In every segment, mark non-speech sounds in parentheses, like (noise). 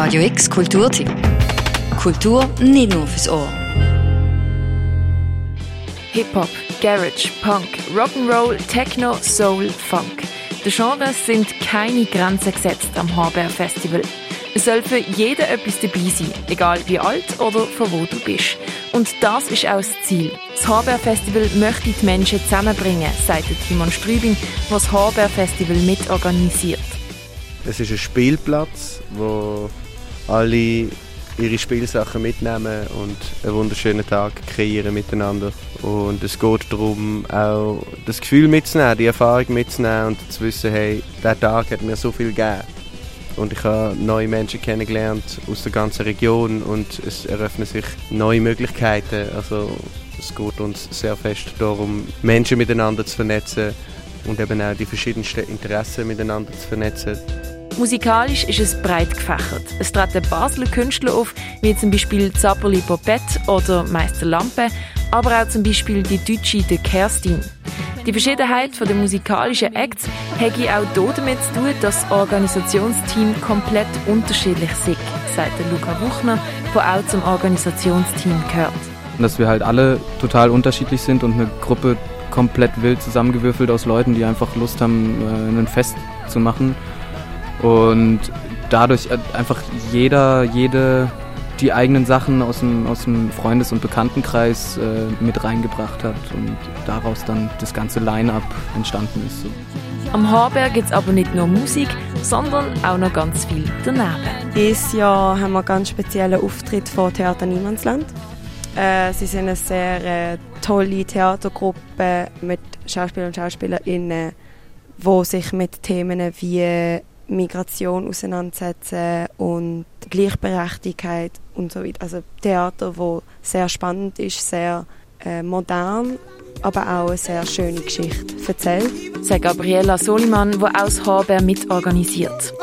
Radio X Kulturtipp. Kultur nicht nur fürs Ohr. Hip-Hop, Garage, Punk, Rock'n'Roll, Techno, Soul, Funk. Den Genres sind keine Grenzen gesetzt am Haber Festival. Es soll für jeden etwas dabei sein, egal wie alt oder von wo du bist. Und das ist auch das Ziel. Das Haber Festival möchte die Menschen zusammenbringen, sagt Timon Strübing, was das Haber Festival mitorganisiert. Es ist ein Spielplatz, wo alle ihre Spielsachen mitnehmen und einen wunderschönen Tag kreieren miteinander. Und es geht darum, auch das Gefühl mitzunehmen, die Erfahrung mitzunehmen und zu wissen, hey, der Tag hat mir so viel gegeben. Und ich habe neue Menschen kennengelernt aus der ganzen Region und es eröffnen sich neue Möglichkeiten. Also es geht uns sehr fest darum, Menschen miteinander zu vernetzen und eben auch die verschiedensten Interessen miteinander zu vernetzen. Musikalisch ist es breit gefächert. Es treten Basler Künstler auf, wie zum Beispiel Zapperli Popette oder Meister Lampe, aber auch zum Beispiel die Deutsche De Kerstin. Die Verschiedenheit der musikalischen Acts hätte auch damit zu tun, dass das Organisationsteam komplett unterschiedlich ist, sagt Luca Wuchner, der auch zum Organisationsteam gehört. Dass wir halt alle total unterschiedlich sind und eine Gruppe komplett wild zusammengewürfelt aus Leuten, die einfach Lust haben, äh, ein Fest zu machen und dadurch äh, einfach jeder, jede die eigenen Sachen aus dem, aus dem Freundes- und Bekanntenkreis äh, mit reingebracht hat und daraus dann das ganze Line-up entstanden ist. So. Am Harberg gibt es aber nicht nur Musik, sondern auch noch ganz viel daneben. Dieses Jahr haben wir einen ganz speziellen Auftritt von Theater Niemandsland. Äh, sie sind eine sehr äh, tolle Theatergruppe mit Schauspielern und Schauspielerinnen, die sich mit Themen wie Migration auseinandersetzen und Gleichberechtigung und so weiter. Also Theater, wo sehr spannend ist, sehr äh, modern, aber auch eine sehr schöne Geschichte erzählt. Sagt Gabriela Soliman, die aus Haber mitorganisiert.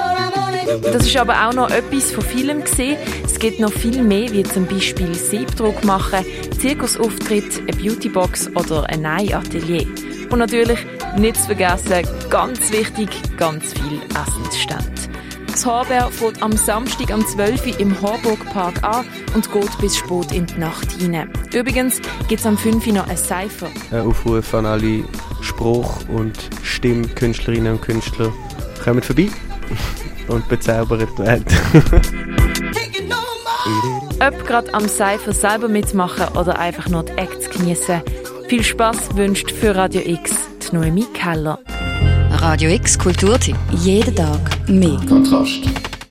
Das ist aber auch noch etwas von vielem gesehen. Es gibt noch viel mehr, wie zum Beispiel Siebdruck machen, Zirkusauftritt, eine Beautybox oder ein Nei-Atelier. Und natürlich nicht zu vergessen, ganz wichtig, ganz viel Essensstand. Das Haber fährt am Samstag am 12. Uhr im Harburg Park an und geht bis spät in die Nacht hinein. Übrigens gibt es am 5. Uhr noch ein Cypher. Ein Aufruf an alle Spruch- und Stimmkünstlerinnen und Künstler. Kommt vorbei (laughs) und bezaubert die Welt. Ob gerade am Cypher selber mitmachen oder einfach nur die Acts genießen. Viel Spaß wünscht für Radio X die Noemi Keller. Radio X Kulturtipp. Jeden Tag mehr. Kontrast.